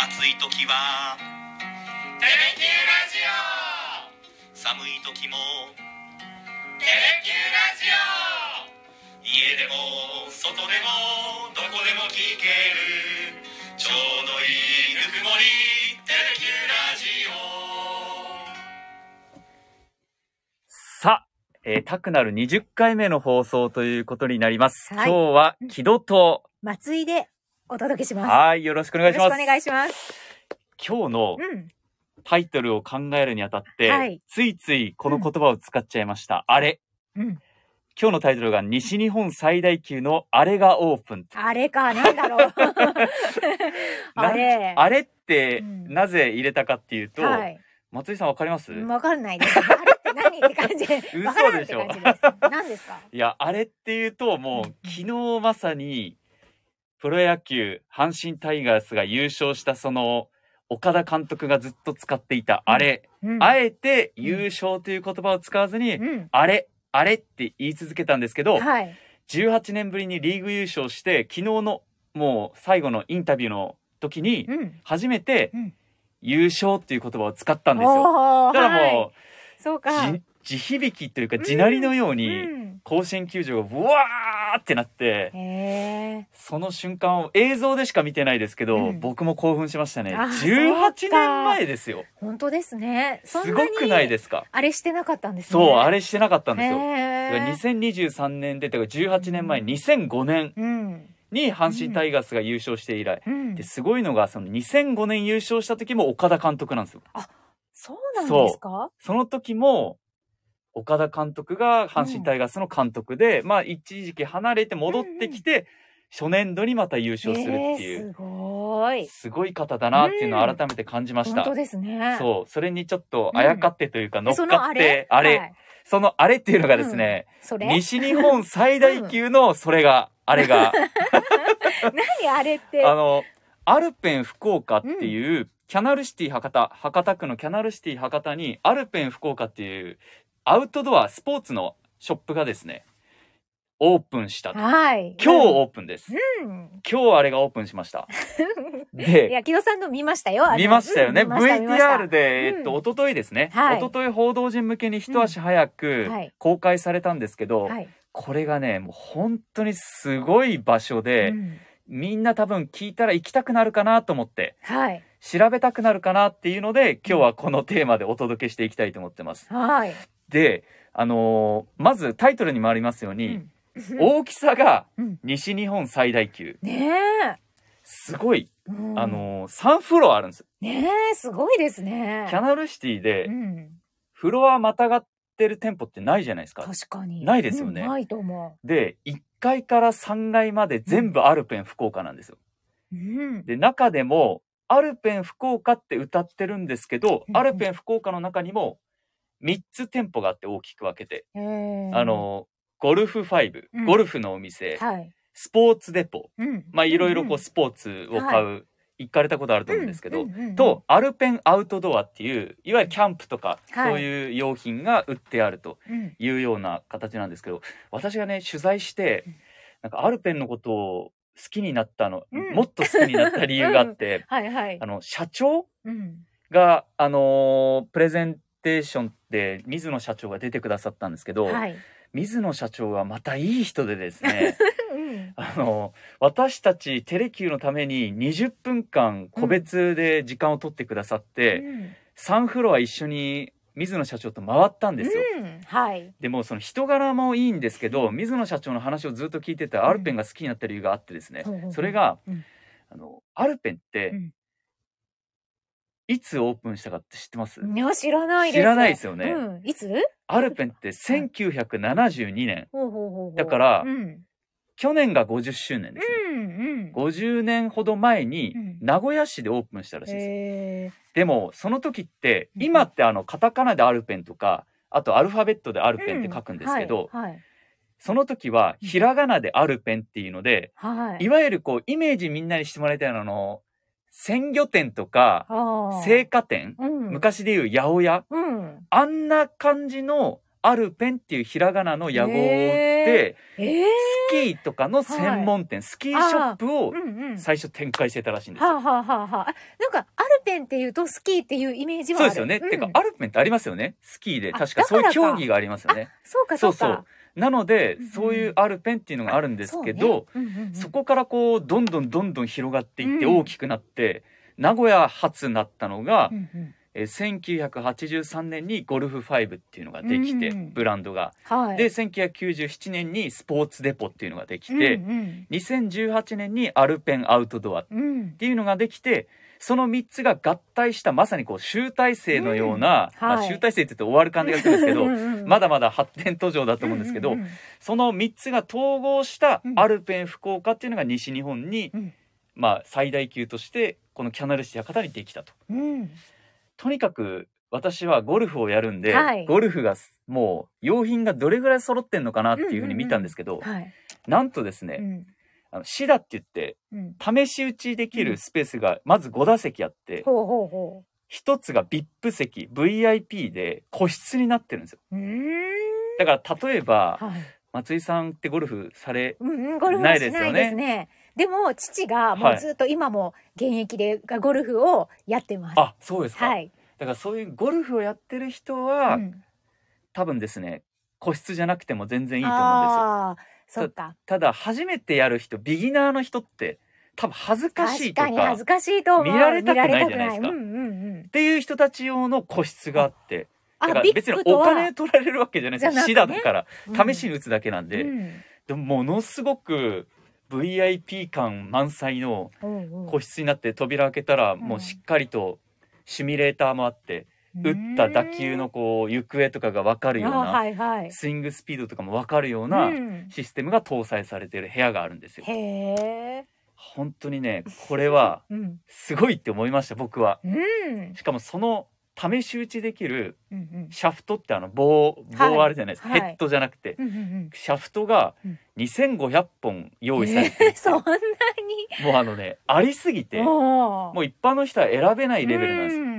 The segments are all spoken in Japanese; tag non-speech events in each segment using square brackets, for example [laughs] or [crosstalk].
暑い時は「テレキューラジオ」寒い時も「テレキューラジオ」家でも外でもどこでも聞ける。ちょうどいいぬくもり「テレキューラジオ」さあ、えー、タクなる20回目の放送ということになります。はい。今日は木戸と、松井でお届けします。はい、よろしくお願いします。よろしくお願いします。今日のうん。タイトルを考えるにあたって、はいついついこの言葉を使っちゃいました。あれ。うん。今日のタイトルが西日本最大級のあれがオープン。あれか、なんだろう。[laughs] あれ。あれってうんなぜ入れたかっていうと、はい。松井さんわかります、わかんないです。あれって何って感じで。[laughs] 嘘でしてょ。何ですか？いや、あれっていうと、もう、うん昨日まさに、プロ野球、阪神タイガースが優勝した、その、岡田監督がずっと使っていた、あれ、うん。あえて優勝という言葉を使わずに、うん。あれ、あれって言い続けたんですけど、はい。18年ぶりにリーグ優勝して、昨日の、もう、最後のインタビューの時に、うん。初めてうん、優勝っていう言葉を使ったんですよ。だからはいもう、そうか。じ地響きというか、地鳴りのように、うん。甲子園球場がブワーってなって、へえ。その瞬間を映像でしか見てないですけど、うん僕も興奮しましたね。あ18そうか年前ですよ。本当ですね。そすごくないですか？あれしてなかったんですね。そう、あれしてなかったんですよ。へだからー2023年で、だから18年前、うん2005年うん。に阪神タイガースが優勝して以来。うんで、すごいのが、その2005年優勝した時も岡田監督なんですよ。そうなんですか？その時も、岡田監督が阪神タイガースの監督で、まあ一時期離れて戻ってきて、初年度にまた優勝するっていう。えーすごい。すごい方だなっていうのを改めて感じました。本当ですね。そう、それにちょっとあやかってというか乗っそかってのあれ、あれ、はい。そのあれっていうのがですね、西日本最大級のそれが、あれが、[laughs] 何あれって？あの、アルペン福岡っていう、キャナルシティ博多、博多区のキャナルシティ博多に、アルペン福岡っていう、アウトドア、スポーツのショップがですね、オープンしたと。はい。今日オープンです。うん。今日あれがオープンしました。い [laughs] で、や、木戸さんの見ましたよ。見ましたよね。うん VTR で、えっと、うん一昨日ですね。はい一昨日報道陣向けに一足早く公開されたんですけど、はい。これがね、もう本当にすごい場所で、うんみんな多分聞いたら行きたくなるかなと思って、はい。調べたくなるかなっていうので、今日はこのテーマでお届けしていきたいと思ってます。はい。で、あのーまずタイトルにもありますように、うん大きさがうん西日本最大級。ねすごい、え。うんあ、のー、3フロアあるんですよ。ねえ、すごいですね。キャナルシティでう、ん。フロアまたがってる店舗ってないじゃないですか。確かに。ないですよねうんないと思で、1階から3階まで全部アルペン福岡なんですよ。う。うん。で、中でも、アルペン福岡って歌ってるんですけど、うんアルペン福岡の中にも3つ店舗があって大きく分けて、あ、の、ゴルフ5、うん。ゴルフのお店、はい。スポーツデポ、うん。まあいろいろこんうスポーツを買う、行かれたことあると思うんですけど、うんうんうんと、アルペンアウトドアっていう、いわゆるキャンプとか、はい。そういう用品が売ってあるとうん。いうような形なんですけど、私がね、取材してうん、なんかアルペンのことを好きになったの、うん。もっと好きになった理由があって、[laughs] はいはい。あ。の、社長うん。が、あのープレゼンテーションで水野社長が出てくださったんですけど、はい。水野社長はまたいい人でですね、[laughs] うんあの、私たちテレキューのために20分間個別で時間を取ってくださって、うん3フロア一緒に水野社長と回ったんですよ。うん。はい。でもその人柄もいいんですけど、水野社長の話をずっと聞いてたらアルペンが好きになった理由があってですね、それが、うんあの、アルペンってうん、いつオープンしたかって知ってます、いや、知らないです。知らないですよねうん。いつ？アルペンって1972年、ほうほうほうほうだからうん。去年が50周年ですね。うんうん。50年ほど前にうん名古屋市でオープンしたらしいですよ。へでもその時ってうん今ってあのカタカナでアルペンとかあとアルファベットでアルペンって書くんですけど、はい。はいその時はひらがなでアルペンっていうので、はい。いわゆるこうイメージみんなにしてもらいたいのはあの鮮魚店とか青果店、うん。昔でいう八百屋うん。あんな感じのアルペンっていうひらがなの屋号を売っへてえー、スキーとかの専門店、スキーショップを。最初展開してたらしいんですよ。はあ、はあはあはあ、あなんかアルペンっていうとスキーっていうイメージはあるそうですよね。んてか、アルペンってありますよね。スキーで。あ確かそういう競技がありますよね。そうかそうか。なのでうんうん、そういうアルペンっていうのがあるんですけど、そこからこう、どんどんどんどん広がっていってうん大きくなって、名古屋発になったのがう、んうん。えー1983年にゴルフ5っていうのができて、うんブランドが。はい。で、1997年にスポーツデポっていうのができて、うん2018年にアルペンアウトドアっていうのができて、その3つが合体したまさにこう集大成のような、まあ、うん。はい。集大成って言って終わる感じがするんですけど、うんうんうんまだまだ発展途上だと思うんですけど、うんうんうんその3つが統合したうん。アルペン福岡っていうのが西日本に、うん。まあ、最大級としてこのキャナルシティ博多にできたと。うん。とにかく私はゴルフをやるんで、はい。ゴルフがもう用品がどれぐらい揃ってんのかなっていうふうに見たんですけど、はい。なんとですね、うんあのシダって言ってうん。試し打ちできるスペースがまず5打席あって、ほうほうほ一つが VIP 席 VIP で個室になってるんですよ。だから例えばはい。松井さんってゴルフされなはいですよね。でも父がもはい。うずっと今も現役でゴルフをやってます。あそうですか、はい。だからそういうゴルフをやってる人は、うん。多分ですね個室じゃなくても全然いいと思うんですよそっか。ただ初めてやる人ビギナーの人って多分恥ずかしいとか恥ずかしいと。見られたくないじゃないですか。っていう人たち用の個室があってだあ、から別にお金取られるわけじゃないですよシじゃなくてね。ダだからうん。試しに打つだけなんで、うん。でもものすごく VIP 感満載の個室になって扉開けたらもうしっかりとシミュレーターもあって打った打球のこう行方とかが分かるようあなはいはい。スイングスピードとかも分かるようなうんシステムが搭載されている部屋があるんですよ。へえ。本当にねこれはうん。すごいって思いました僕は。うん。しかもその試し打ちできるうんうん。シャフトってあの棒はい棒あるじゃないですか、はいヘッドじゃなくてうんうんうん。シャフトがうん2500本用意されてるえー [laughs] そんなもうあのねありすぎてに。ももう一般の人は選べないレベルなんですよん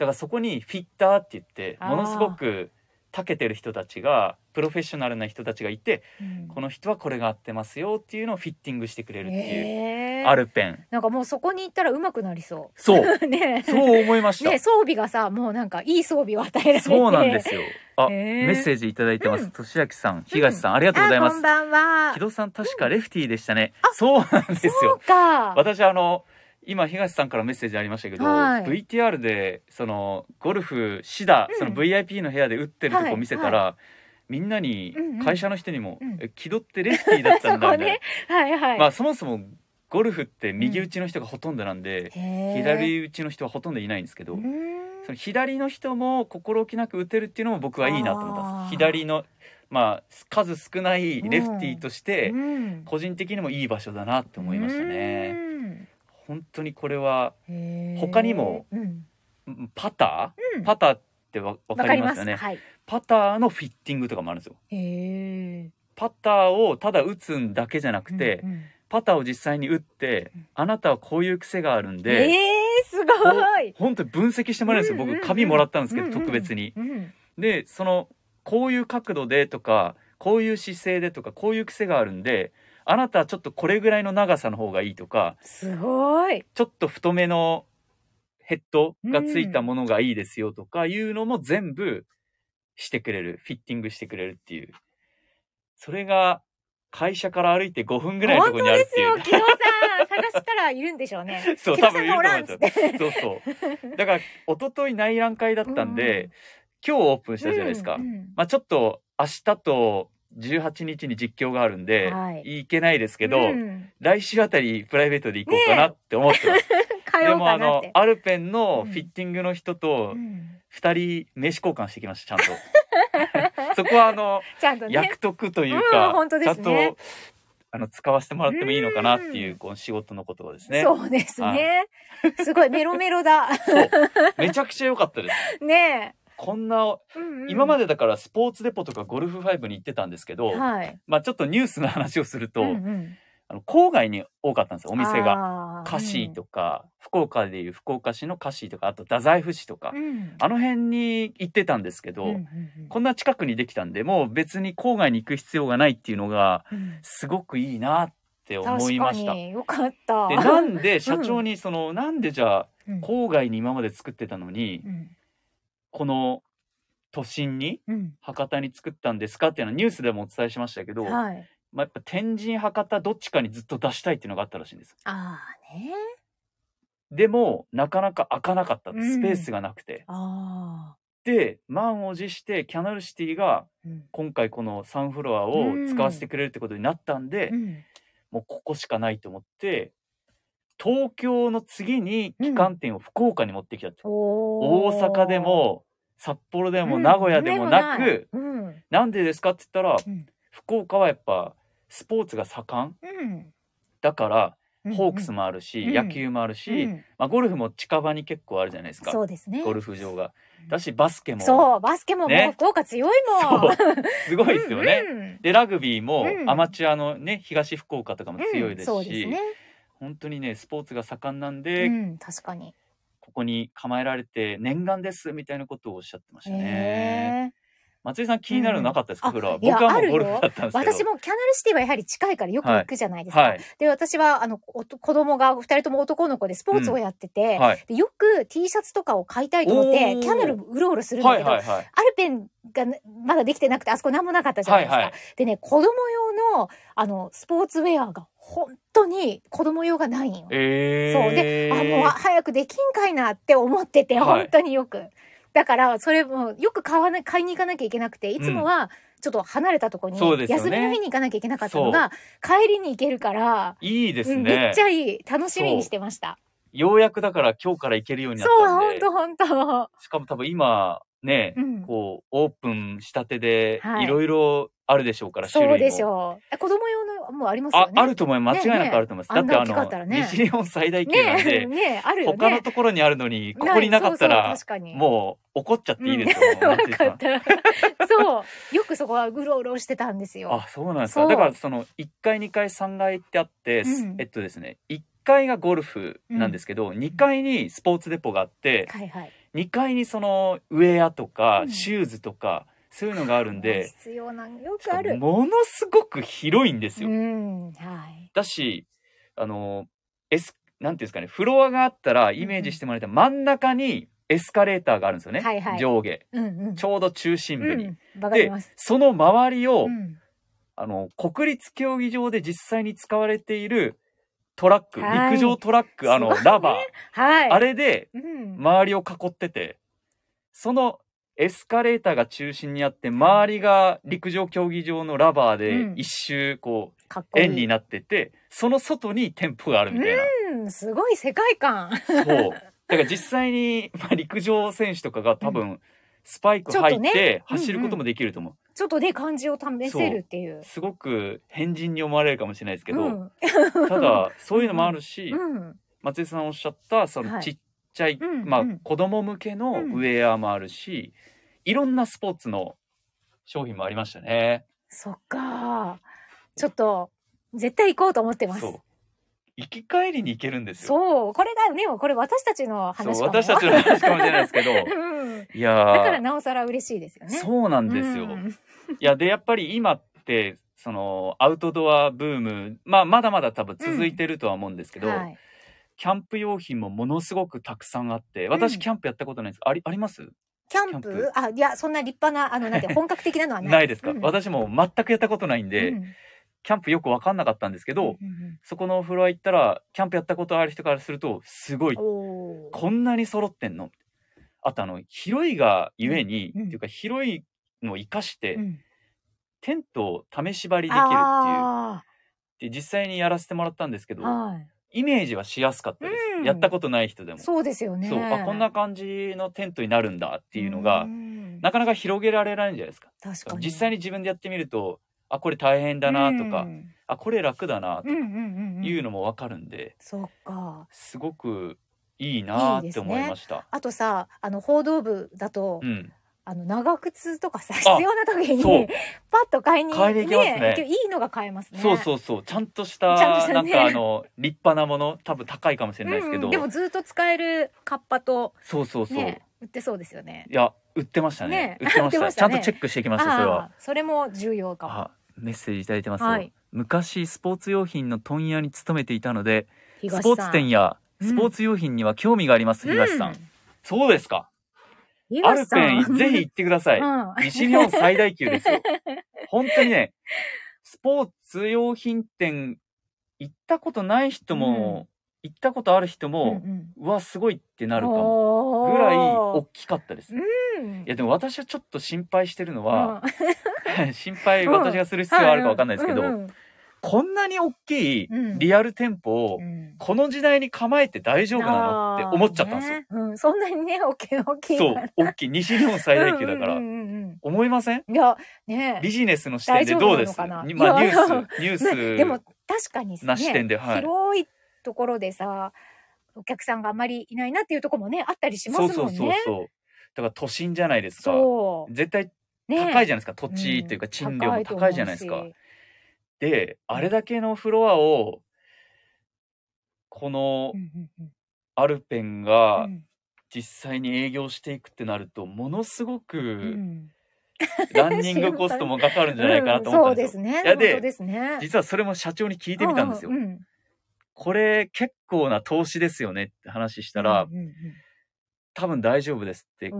だからそこにフィッターって言ってものすごく長けてる人たちがプロフェッショナルな人たちがいてうん。この人はこれが合ってますよっていうのをフィッティングしてくれるっていう、アルペン。なんかもうそこに行ったら上手くなりそそう。う。[laughs] ね。そう思いました、ね装備がさもうなんかいい装備を与えられて。そうなんですよ。あ、メッセージいただいてます、うん。としあきさん東さん、ありがとうございます。あこんばんは。木戸さん確かレフティーでしたね、あそうなんですそうよか。私あの今東さんからメッセージありましたけど、はい。VTR でそのゴルフシダ、うん。その VIP の部屋で打ってるとこ見せたら、みんなにうんうん。会社の人にもうん「え気取ってレフティーだったんだ」[laughs] みたいね。はいはな、い、まあそもそもゴルフって右打ちの人がほとんどなんで、へー。左打ちの人はほとんどいないんですけど、その左の人も心置きなく打てるっていうのも僕はいいなと思ったんです。左のまあ数少ないレフティーとしてうん。個人的にもいい場所だなって思いましたね。本当にこれは他にもパター、うん。パターってわわわかかりますよね。はい。パターのフィッティングとかもあるんですよ。パターをただ打つんだけじゃなくて、うんうん。パターを実際に打って、うんあなたはこういう癖があるんえで、ー、すごい。本当に分析してもらえるんですよ、僕紙もらったんですけど、特別にうんでそのこういう角度でとかこういう姿勢でとかこういう癖があるんであなたはちょっとこれぐらいの長さの方がいいとかすごい。ちょっと太めのヘッドがついたものがいいですよとかいうのも全部してくれるフィッティングしてくれるっていう。それが会社から歩いて5分ぐらいのところにあるっていう。本当ですよ木戸さん。探したらいるんでしょうね。[laughs] そう多分いると思います。よそうそう。だから一昨日内覧会だったんで、今日オープンしたじゃないですか、うんうん。まあちょっと明日と18日に実況があるんで、はい。行けないですけど、うん。来週あたりプライベートで行こうかなって思ってます、[laughs] 通おうでもあのアルペンのうん。フィッティングの人とうん。2人名刺交換してきましたちゃんと。[laughs] そこはあのちゃんとね。役得といううんか、本当でちゃんとあの使わせてもらってもいいのかなっていううん。この仕事のことをですね。そうですね。すごいメロメロだ。めちゃくちゃ良かったです。[laughs] ねこんなえ、うんうん。今までだからスポーツデポとかゴルフ5に行ってたんですけど、はい。まあちょっとニュースの話をすると、うんうん。あの郊外に多かったんですよお店が。がカシーとか、福岡でいう福岡市のカシーとかあと太宰府市とか、うん。あの辺に行ってたんですけど、うんうんうん。こんな近くにできたんでもう別に郊外に行く必要がないっていうのがうん。すごくいいなって思いました。によかった。でなんで社長にその、なんでじゃあうん。郊外に今まで作ってたのに、うんこの都心にうん。博多に作ったんですかっていうのはニュースでもお伝えしましたけど、はい。まあ、やっぱ天神博多どっちかにずっと出したいっていうのがあったらしいんです。ああね。でもなかなか開かなかったうん。スペースがなくて、ああ。で満を持してキャナルシティがうん。今回この3フロアを使わせてくれるってことになったんで、うん。もうここしかないと思って東京の次に旗艦店を福岡に持ってきたって、お大阪でも札幌ででも名古屋でもなく、うん。なんでですかって言ったら、うん。福岡はやっぱスポーツが盛ん。うん。だからうん。ホークスもあるし、うん。野球もあるし、うん。まあ、ゴルフも近場に結構あるじゃないですか。そうですね。ゴルフ場が。だしバスケも。そうバスケももね。う福岡強いもん。すごいですよね。うんうん。でラグビーもうん。アマチュアのね東福岡とかも強いですし、うんそうですね。本当にねスポーツが盛んなんうで、ん確かに。ここに構えられて念願ですみたいなことをおっしゃってましたね。松井さん気になるのなかったですか、うんフロアあいや僕はもあるよ。うゴルフだったんですけど。私もキャナルシティはやはり近いからよく行くじゃないですか。はい。で私はあの子供が二人とも男の子でスポーツをやってて、はい。でよく T シャツとかを買いたいと思ってキャナルうろうろするんだけど、はいはいはい。アルペンがねまだできてなくてあそこ何もなかったじゃないですか。はいはい。でね子供用のあのスポーツウェアが本当に子供用がないんよ。えー、そう。であもう早くできんかいなって思ってて、はい。本当によく。だからそれもよく買わな買いに行かなきゃいけなくていつもはちょっと離れたところに、休みの日に行かなきゃいけなかったのが帰りに行けるから、いいですうんね、めっちゃいい楽しみにしてました。ようやくだから今日から行けるようになっそうたんで。本当本当。しかも多分今ね、うん。こうオープンしたてではい。いろいろあるでしょうから、そうでしう。ょう。え子供用のもうありますよあね？あると思います。間違いなくあると思います、ね。ねだってあの、ね。西日本最大級なんねで、ねあるよね。他のところにあるのにここになかったい。らもう怒っちゃっていいですよ、うん。そう。よくそこはうろうろしてたんですよ。あそうなんですか。だからその1階2階3階ってあって、うん。えっとですね1階がゴルフなんですけど、2階にスポーツデポがあって、はいはい。2階にそのウェアとか、うんシューズとかそういうのがあるんで必要なのよくある。ものすごく広いんですよ。うん、はい。だしあのエスなんていうんですかねフロアがあったらイメージしてもらえたら真ん中にエスカレーターがあるんですよね、はいはい上下うんうん。ちょうど中心部に。うん、で。その周りを、うんあの国立競技場で実際に使われているトラック、はい陸上トラックあのラバー、はい。あれでうん。周りを囲っててそのエスカレーターが中心にあって周りが陸上競技場のラバーでうん一周こうかっこいい。円になっててその外に店舗があるみたいな、うん、すごい世界観。そうだから実際に、まあ、陸上選手とかが多分スパイク入ってうんうん走ることもできると思う、ちょっとね、漢字を試せるっていう。すごく変人に思われるかもしれないですけど、うん。ただ [laughs] そういうのもあるし、うん。松井さんおっしゃったそはいのちっちゃい、うんまあうん子供向けのウェアもあるし、いろんなスポーツの商品もありましたね。そっか。ちょっと、絶対行こうと思ってます。行き帰りに行けるんですよ。そう。これがね、これ私たちの話そう私たちの話かもしれないですけど。う [laughs] んいやー。だからなおさら嬉しいですよね。そうなんですよ。うん。いやでやっぱり今ってそのアウトドアブーム、まあ、まだまだ多分続いてるとは思うんですけど、はい。キャンプ用品もものすごくたくさんあって私うん。キャンプやったことないんです。ありあります？キャンプ？キャンプ。あ、いや、そんな立派な、あの、なんて、[laughs] 本格的なのはない。ないですか、うん。私も全くやったことないんで、うんキャンプよく分かんなかったんですけど、うんうんそこのお風呂行ったらキャンプやったことある人からするとすごいこんなに揃ってんの？あとあの広いがゆえに、うんうん。っていうか広いのを生かして、うん。テントを試し張りできるっていう。あで実際にやらせてもらったんですけど、ーはい。イメージはしやすかったです、うん。やったことない人でも。そうですよね。そうあこんな感じのテントになるんだっていうのが、ん。なかなか広げられないんじゃないですか。確かに。実際に自分でやってみるとあこれ大変だなとか、うん。あこれ楽だなとうんうんうんうん。いうのも分かるんで、そっか。すごくいいなって思いました。あとさ、あの報道部だと、うん、あの長靴とかさ必要な時に [laughs] パッと買いに買いに行きますね。いいのが買えますね。そうそうそうちゃんとしたちゃんとしたね。なんかあの立派なもの多分高いかもしれないですけど、うんでもずっと使えるカッパとそうそうそう、ね売ってそうですよね。いや売ってましたね。ね。売ってました。[laughs] ちゃんとチェックしてきましたそれは。それも重要かも。あメッセージいただいてますよ、はい。昔スポーツ用品の問屋に勤めていたのでスポーツ店やうん。スポーツ用品には興味があります、東さん、うそうですか。アル東さん。ペンぜひ行ってください、うん。西日本最大級ですよ。[laughs] 本当にねスポーツ用品店行ったことない人も、行ったことある人も、うんうわすごいってなうんるかも。ぐらい大きかったです、うん。いやでも私はちょっと心配してるのは、うん [laughs] 心配私がする必要はあるかわかんないですけど、こんなに大きいうん。リアル店舗をうん。この時代に構えて大丈夫なのって思っちゃったんですよ。ねうん、そんなにね、大きい大きい。そう。大きい西日本最大級だから、思いませんうん。いや、ね。ビジネスの視点でどうです？かまあ、ニュースニュースねでも確かにねな視点で、はい、広いところでさ、お客さんがあんまりいないなっていうところもね、あったりしまそうそうすもんね。そうそうだから都心じゃないですか。そう。絶対ね高いじゃないですか、土地というか賃料も高いじゃないですか、であれだけのフロアをこのアルペンがうん。実際に営業していくってなるとものすごうくん。ランニングコストもかかるんじゃないかなと思ったんですよ、やで。実はそれも社長に聞いてみたんですよ、これ結構な投資ですよねって話したら、多分大丈夫ですって、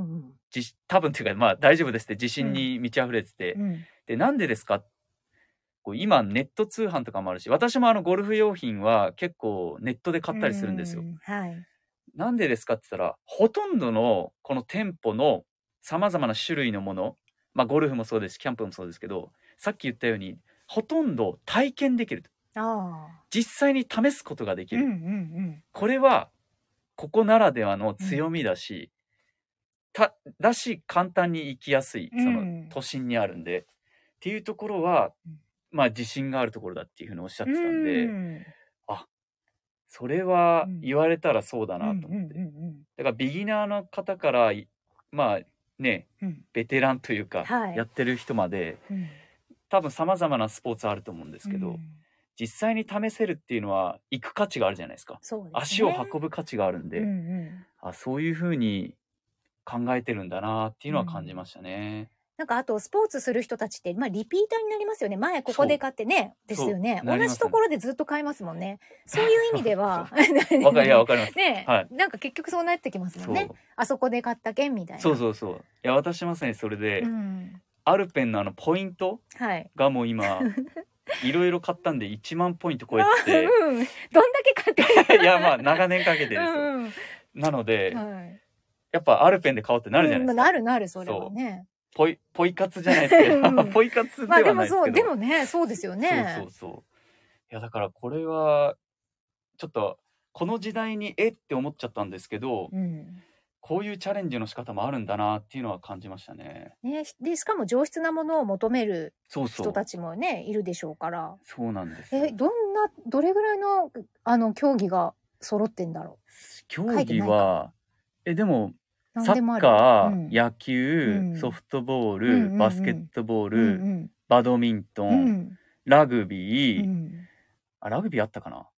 多分っていうかまあ大丈夫ですって自信に満ち溢れてて、うん。でなんでですか？こう今ネット通販とかもあるし私もあのゴルフ用品は結構ネットで買ったりするんですよ、うはい。なんでですかって言ったらほとんどのこの店舗のさまざまな種類のものまあゴルフもそうですしキャンプもそうですけどさっき言ったようにほとんど体験できる。実際に試すことができる、うんうんうん。これはここならではの強みだし、ただし簡単に行きやすいそのうん都心にあるんで、っていうところは、うん。まあ自信があるところだっていうふうにおっしゃってたんで、うん。それはうん。言われたらそうだなと思って、うんうんうんだからビギナーの方からいまあねうん。ベテランというか、はい。やってる人までうん。多分さまざまなスポーツあると思うんですけど、うん。実際に試せるっていうのは行く価値があるじゃないですか。ね。足を運ぶ価値があるんで、うんうん。あそういうふうに考えてるんだなっていうのは感じましたね。なんかあとスポーツする人たちって、まあ、リピーターになりますよね。前ここで買ってね。ですよね。同そう。なりますじところでずっと買いますもんね。そういう意味では。[laughs] [laughs] わかります。ね、はい。なんか結局そうなってきますもそう。んねあそこで買った券みたいな。そうそうそう。いや私まさにそれで、うん、アルペンのあのポイントはい。がもう今 [laughs] いろいろ買ったんで1万ポイント超えてうん、どんだけ買ってていやまあ長年かけてですよ。うんうん。なので、はいやっぱアルペンで買おうってなるじゃないですか。うんなるなるそれはねポイポイ活じゃないですけど、[laughs] うんポイ活でまあでもはないですけど。そうでもねそうですよねそうそうそう。いやだからこれはちょっとこの時代にえって思っちゃったんですけど、うんこういうチャレンジの仕方もあるんだなっていうのは感じましたね。ね、でしかも上質なものを求めるそうそう。人たちもねいるでしょうからそうなんですよ。えどんなどれぐらいのあの競技が揃ってんだろ競技はえでもうサッカー、うん。野球、うん。ソフトボール、バスケットボーうル、ん。バドミントン、ラグビー、うん。あラグビーあったかな？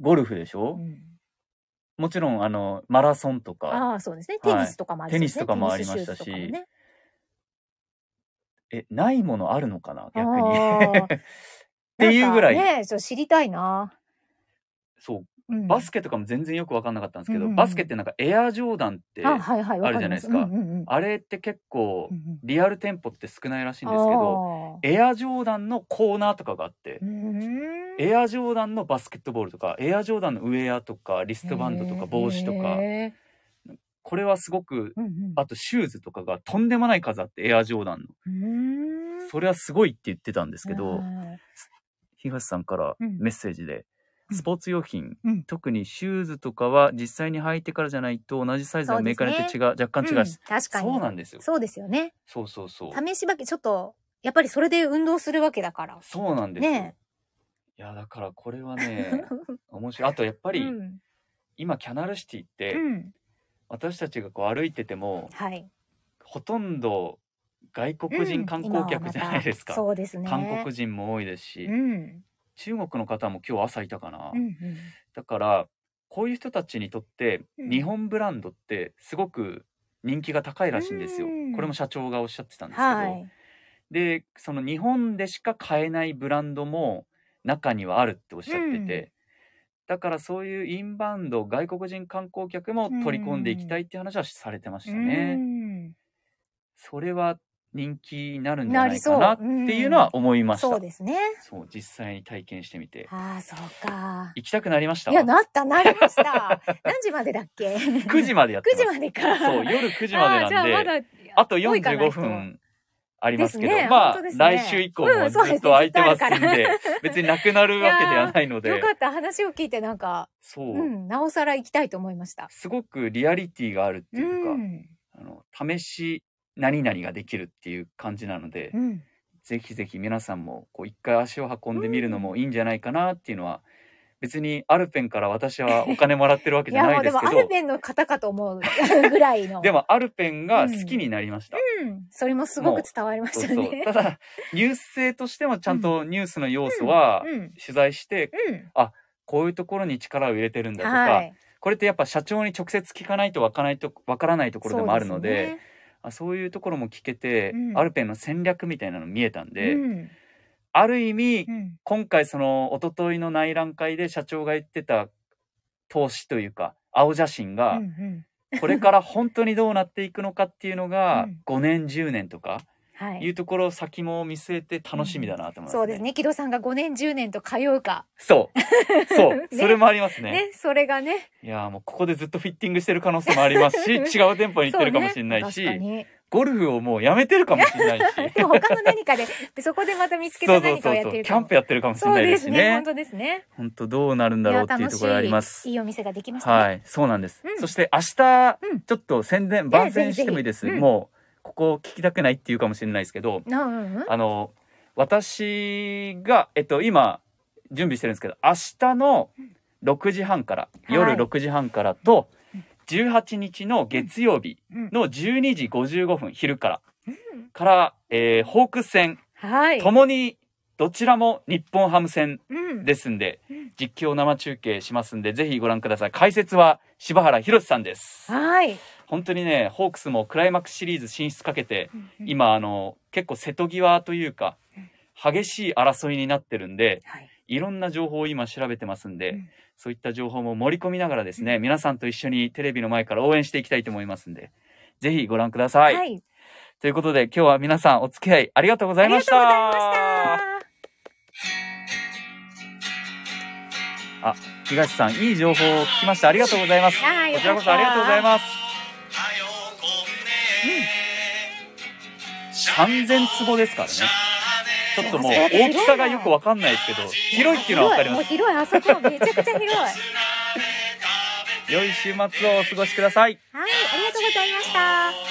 ゴルフでしょ、うん。もちろんあのマラソンとか。ああそうですね。はい。テニスとかもありましたし。えないものあるのかな？逆に。[laughs] っていうぐらい。ね知りたいな、そううん。バスケとかも全然よく分かんなかったんですけど、うんうんバスケってなんかエアジョーダンってあるじゃないですすかあれって結構リアル店舗って少ないらしいんですけどエアジョーダンのコーナーとかがあってエアジョーダンのバスケットボールとかエアジョーダンのウェアとかリストバンドとか帽子とかへこれはすごくーうんうん。あとシューズとかがとんでもない数あってエアジョーダンの。それはすごいって言ってたんですけどうん東さんからうん。メッセージでうんスポーツ用品。うん。特にシューズとかは実際に履いてからじゃないと同じサイズのメーカーによって違う若干違う。しうん。確かに。そうなんですよ。そうですよね。そうそうそう。試しばけちょっとやっぱりそれで運動するわけだから。そうなんですよ。ねいやだからこれはね [laughs] 面白い。あとやっぱりうん。今キャナルシティってうん。私たちがこう歩いててもはい。ほとんど外国人観光客じゃないですか、そうですね。韓国人も多いですし、うん。中国の方も今日朝いたかな、うんうん。だからこういう人たちにとってうん。日本ブランドってすごく人気が高いらしいんですよ、うん。これも社長がおっしゃってたんですけど、はい。でその日本でしか買えないブランドも中にはあるっておっしゃってて、うん。だからそういうインバウンド外国人観光客も取り込んでいきたいって話はされてましたね、うん。それは人気になるんじゃないかなっていうのは思いました、そうですね。そう実際に体験してみてああ、そうか。行きたくなりました？いや、なった、なりました。[laughs] 何時までだっけ？9時までやって9ます時までか。そう夜9時までなんでまだあと45多いかな人分ありますけど、ねまあ、ね来週以降もずっと空いてますんで,、ずっとあるから別になくなるわけではないのでよかった。話を聞いてなんか、そう、うん、なおさら行きたいと思いました。すごくリアリティがあるっていうか、ん。あの試し何々ができるっていう感じなので、うん。ぜひぜひ皆さんもこう一回足を運んでみるのもいいんじゃないかなっていうのは、別にアルペンから私はお金もらってるわけいや、じゃなもでもアいうですけどルペンの方かと思うぐらいの。でもアルペンが好きになりました、うん、それもすごく伝わりましたそうそうね。ただニュース性としてもちゃんとニュースの要素はうんうん取材してうん。こういうところに力を入れてるんだとか、はい。これってやっぱ社長に直接聞かないとわからないとわからないところでもあるのであそういうところも聞けて、うん。アルペンの戦略みたいなの見えたんで、うん。ある意味、うん。今回その一昨日の内覧会で社長が言ってた投資というか青写真うがんうん。[laughs] これから本当にどうなっていくのかっていうのがうん。5年10年とかはい。いうところ先も見据えて楽しみだなと思いますね。そうですね。木戸さんが5年10年と通うか。そうそう、[laughs] ねそれもありますね。ね、それがね。いやーもうここでずっとフィッティングしてる可能性もありますし [laughs] 違う店舗に行ってるかもしれないし、ね。ゴルフをもうやめてるかもしれないしでも [laughs] 他の何かで、そこでまた見つけた何かをやってるキャンプやってるかもしれないですすね。ね本。当ですね。本当どうなるんだろうっていうところありますい。いお店ができましたね。はい、そうなんです。うんそして明日、うんちょっと宣伝、や番宣してもいいです。もう、ここ聞きたくないっていうかもしれないですけど、なうんうん。あの、私が、えっと、今、準備してるんですけど、明日の6時半から、はい夜6時半からとうん、18日の月曜日うんの12時55分、昼から、うんから、えーホークス戦、はい。ともに、どちらも日本ハム戦うんですんでうん、実況生中継しますんで、ぜひご覧ください。解説は柴原博さんです。はい。本当にね、ホークスもクライマックスシリーズ進出かけて、うん、今、あの、結構瀬戸際というか、激しい争いになってるんで、はい。いろんな情報を今調べてますんで、うんそういった情報も盛り込みながらですね、皆さんと一緒にテレビの前から応援していきたいと思いますんで、ぜひご覧ください。はい。ということで、今日は皆さんお付き合いありがとうございました。あ。東さん、いい情報を聞きました。ありがとうございます。はいこちらこそありがとうございます。3000坪ですからね。ちょっともう大きさがよくわかんないですけど、広いっていうのはわかります。広い、もう広い、あそこめちゃくちゃ広い。はい、良い週末をお過ごしください。ありがとうございました。